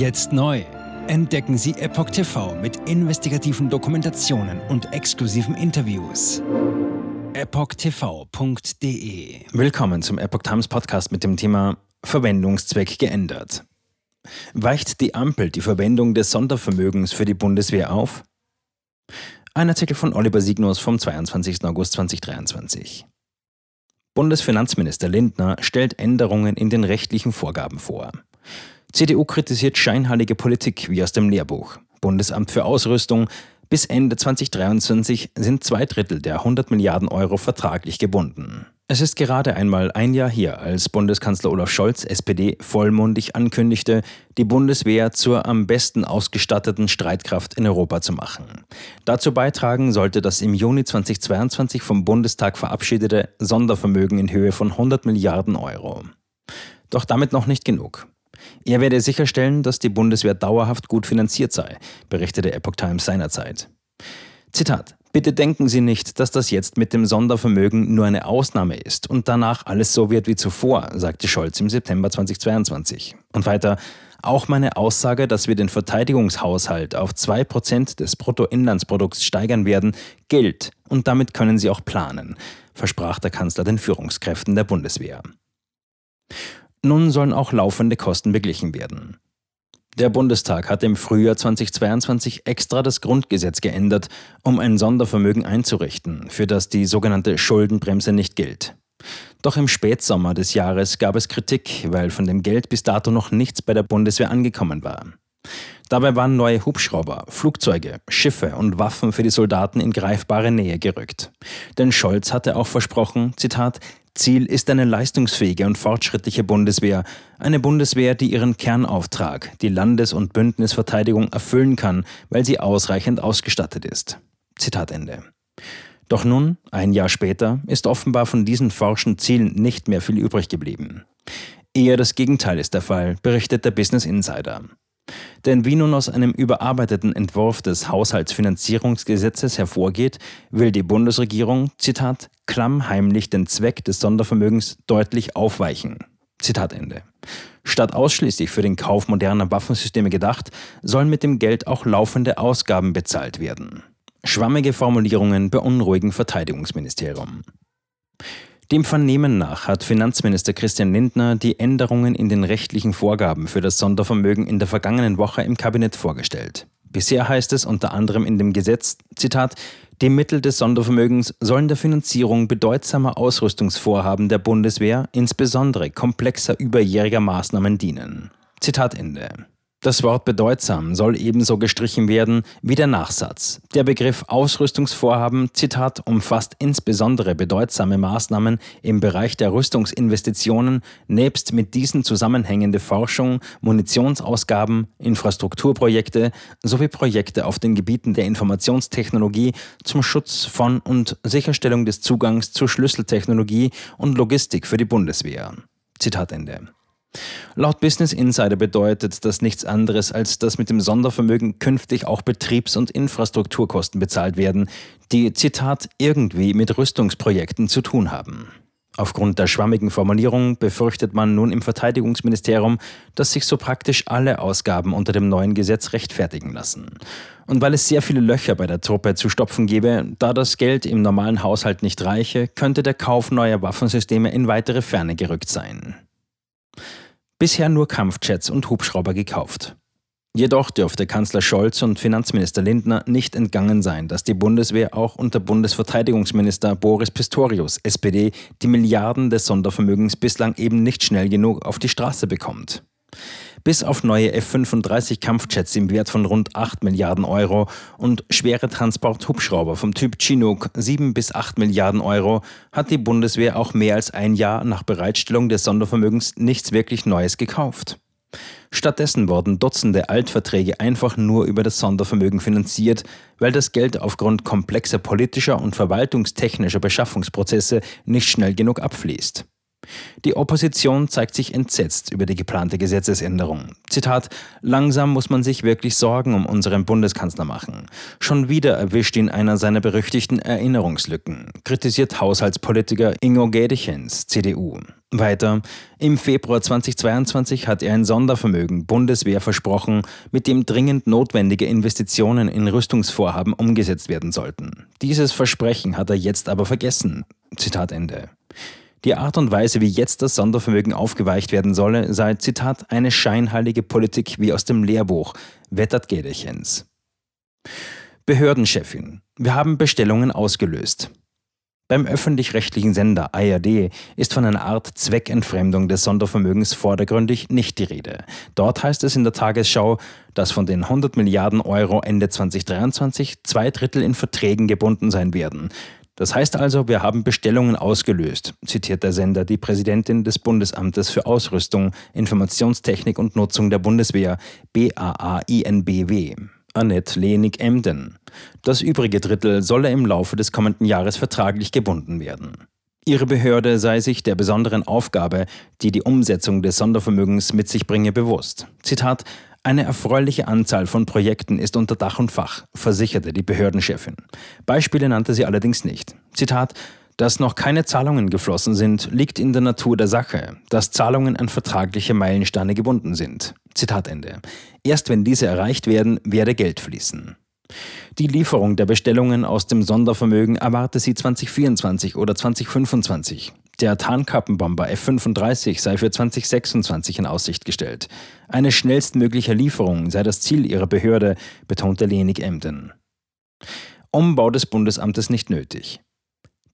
Jetzt neu. Entdecken Sie Epoch TV mit investigativen Dokumentationen und exklusiven Interviews. EpochTV.de Willkommen zum Epoch Times Podcast mit dem Thema Verwendungszweck geändert. Weicht die Ampel die Verwendung des Sondervermögens für die Bundeswehr auf? Ein Artikel von Oliver Signus vom 22. August 2023. Bundesfinanzminister Lindner stellt Änderungen in den rechtlichen Vorgaben vor. CDU kritisiert scheinheilige Politik wie aus dem Lehrbuch. Bundesamt für Ausrüstung. Bis Ende 2023 sind zwei Drittel der 100 Milliarden Euro vertraglich gebunden. Es ist gerade einmal ein Jahr her, als Bundeskanzler Olaf Scholz, SPD, vollmundig ankündigte, die Bundeswehr zur am besten ausgestatteten Streitkraft in Europa zu machen. Dazu beitragen sollte das im Juni 2022 vom Bundestag verabschiedete Sondervermögen in Höhe von 100 Milliarden Euro. Doch damit noch nicht genug. Er werde sicherstellen, dass die Bundeswehr dauerhaft gut finanziert sei, berichtete Epoch Times seinerzeit. Zitat Bitte denken Sie nicht, dass das jetzt mit dem Sondervermögen nur eine Ausnahme ist und danach alles so wird wie zuvor, sagte Scholz im September 2022. Und weiter, auch meine Aussage, dass wir den Verteidigungshaushalt auf 2% des Bruttoinlandsprodukts steigern werden, gilt und damit können Sie auch planen, versprach der Kanzler den Führungskräften der Bundeswehr. Nun sollen auch laufende Kosten beglichen werden. Der Bundestag hat im Frühjahr 2022 extra das Grundgesetz geändert, um ein Sondervermögen einzurichten, für das die sogenannte Schuldenbremse nicht gilt. Doch im Spätsommer des Jahres gab es Kritik, weil von dem Geld bis dato noch nichts bei der Bundeswehr angekommen war. Dabei waren neue Hubschrauber, Flugzeuge, Schiffe und Waffen für die Soldaten in greifbare Nähe gerückt. Denn Scholz hatte auch versprochen, Zitat, Ziel ist eine leistungsfähige und fortschrittliche Bundeswehr, eine Bundeswehr, die ihren Kernauftrag, die Landes- und Bündnisverteidigung, erfüllen kann, weil sie ausreichend ausgestattet ist. Zitat Ende. Doch nun, ein Jahr später, ist offenbar von diesen forschen Zielen nicht mehr viel übrig geblieben. Eher das Gegenteil ist der Fall, berichtet der Business Insider. Denn wie nun aus einem überarbeiteten Entwurf des Haushaltsfinanzierungsgesetzes hervorgeht, will die Bundesregierung, Zitat, klammheimlich den Zweck des Sondervermögens deutlich aufweichen. Zitat Ende. Statt ausschließlich für den Kauf moderner Waffensysteme gedacht, sollen mit dem Geld auch laufende Ausgaben bezahlt werden. Schwammige Formulierungen beunruhigen Verteidigungsministerium. Dem Vernehmen nach hat Finanzminister Christian Lindner die Änderungen in den rechtlichen Vorgaben für das Sondervermögen in der vergangenen Woche im Kabinett vorgestellt. Bisher heißt es unter anderem in dem Gesetz, Zitat, die Mittel des Sondervermögens sollen der Finanzierung bedeutsamer Ausrüstungsvorhaben der Bundeswehr, insbesondere komplexer überjähriger Maßnahmen dienen. Zitat Ende. Das Wort bedeutsam soll ebenso gestrichen werden wie der Nachsatz. Der Begriff Ausrüstungsvorhaben, Zitat, umfasst insbesondere bedeutsame Maßnahmen im Bereich der Rüstungsinvestitionen, nebst mit diesen zusammenhängende Forschung, Munitionsausgaben, Infrastrukturprojekte sowie Projekte auf den Gebieten der Informationstechnologie zum Schutz von und Sicherstellung des Zugangs zu Schlüsseltechnologie und Logistik für die Bundeswehr. Zitat Ende. Laut Business Insider bedeutet das nichts anderes, als dass mit dem Sondervermögen künftig auch Betriebs- und Infrastrukturkosten bezahlt werden, die, Zitat, irgendwie mit Rüstungsprojekten zu tun haben. Aufgrund der schwammigen Formulierung befürchtet man nun im Verteidigungsministerium, dass sich so praktisch alle Ausgaben unter dem neuen Gesetz rechtfertigen lassen. Und weil es sehr viele Löcher bei der Truppe zu stopfen gebe, da das Geld im normalen Haushalt nicht reiche, könnte der Kauf neuer Waffensysteme in weitere Ferne gerückt sein bisher nur Kampfjets und Hubschrauber gekauft. Jedoch dürfte Kanzler Scholz und Finanzminister Lindner nicht entgangen sein, dass die Bundeswehr auch unter Bundesverteidigungsminister Boris Pistorius, SPD, die Milliarden des Sondervermögens bislang eben nicht schnell genug auf die Straße bekommt bis auf neue F-35 Kampfjets im Wert von rund 8 Milliarden Euro und schwere Transporthubschrauber vom Typ Chinook 7 bis 8 Milliarden Euro hat die Bundeswehr auch mehr als ein Jahr nach Bereitstellung des Sondervermögens nichts wirklich Neues gekauft. Stattdessen wurden Dutzende Altverträge einfach nur über das Sondervermögen finanziert, weil das Geld aufgrund komplexer politischer und verwaltungstechnischer Beschaffungsprozesse nicht schnell genug abfließt. Die Opposition zeigt sich entsetzt über die geplante Gesetzesänderung. Zitat: Langsam muss man sich wirklich Sorgen um unseren Bundeskanzler machen. Schon wieder erwischt ihn einer seiner berüchtigten Erinnerungslücken, kritisiert Haushaltspolitiker Ingo Gädichens, CDU. Weiter, im Februar 2022 hat er ein Sondervermögen Bundeswehr versprochen, mit dem dringend notwendige Investitionen in Rüstungsvorhaben umgesetzt werden sollten. Dieses Versprechen hat er jetzt aber vergessen. Zitat Ende. Die Art und Weise, wie jetzt das Sondervermögen aufgeweicht werden solle, sei, Zitat, eine scheinheilige Politik wie aus dem Lehrbuch, wettert Gedechens. Behördenchefin. Wir haben Bestellungen ausgelöst. Beim öffentlich-rechtlichen Sender ARD ist von einer Art Zweckentfremdung des Sondervermögens vordergründig nicht die Rede. Dort heißt es in der Tagesschau, dass von den 100 Milliarden Euro Ende 2023 zwei Drittel in Verträgen gebunden sein werden. Das heißt also, wir haben Bestellungen ausgelöst, zitiert der Sender die Präsidentin des Bundesamtes für Ausrüstung, Informationstechnik und Nutzung der Bundeswehr, BAAINBW. Annette Lenig-Emden. Das übrige Drittel solle im Laufe des kommenden Jahres vertraglich gebunden werden. Ihre Behörde sei sich der besonderen Aufgabe, die die Umsetzung des Sondervermögens mit sich bringe, bewusst. Zitat eine erfreuliche Anzahl von Projekten ist unter Dach und Fach, versicherte die Behördenchefin. Beispiele nannte sie allerdings nicht. Zitat dass noch keine Zahlungen geflossen sind, liegt in der Natur der Sache, dass Zahlungen an vertragliche Meilensteine gebunden sind. Zitat Ende. Erst wenn diese erreicht werden, werde Geld fließen. Die Lieferung der Bestellungen aus dem Sondervermögen erwarte sie 2024 oder 2025. Der Tarnkappenbomber F-35 sei für 2026 in Aussicht gestellt. Eine schnellstmögliche Lieferung sei das Ziel ihrer Behörde, betonte Lenig Emden. Umbau des Bundesamtes nicht nötig.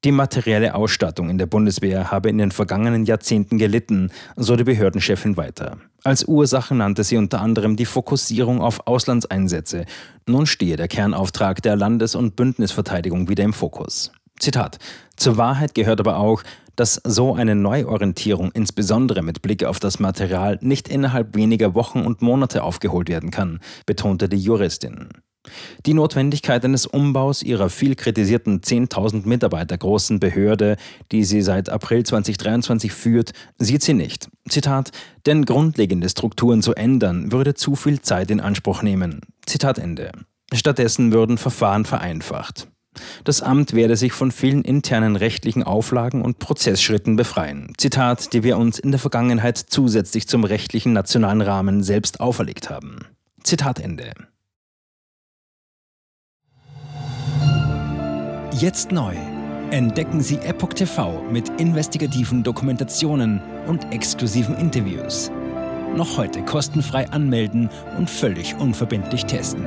Die materielle Ausstattung in der Bundeswehr habe in den vergangenen Jahrzehnten gelitten, so die Behördenchefin weiter. Als Ursache nannte sie unter anderem die Fokussierung auf Auslandseinsätze. Nun stehe der Kernauftrag der Landes- und Bündnisverteidigung wieder im Fokus. Zitat. Zur Wahrheit gehört aber auch, dass so eine Neuorientierung insbesondere mit Blick auf das Material nicht innerhalb weniger Wochen und Monate aufgeholt werden kann, betonte die Juristin. Die Notwendigkeit eines Umbaus ihrer viel kritisierten 10.000 Mitarbeiter großen Behörde, die sie seit April 2023 führt, sieht sie nicht. Zitat, denn grundlegende Strukturen zu ändern, würde zu viel Zeit in Anspruch nehmen. Zitat Ende. Stattdessen würden Verfahren vereinfacht. Das Amt werde sich von vielen internen rechtlichen Auflagen und Prozessschritten befreien. Zitat, die wir uns in der Vergangenheit zusätzlich zum rechtlichen nationalen Rahmen selbst auferlegt haben. Zitat Ende. Jetzt neu. Entdecken Sie Epoch TV mit investigativen Dokumentationen und exklusiven Interviews. Noch heute kostenfrei anmelden und völlig unverbindlich testen.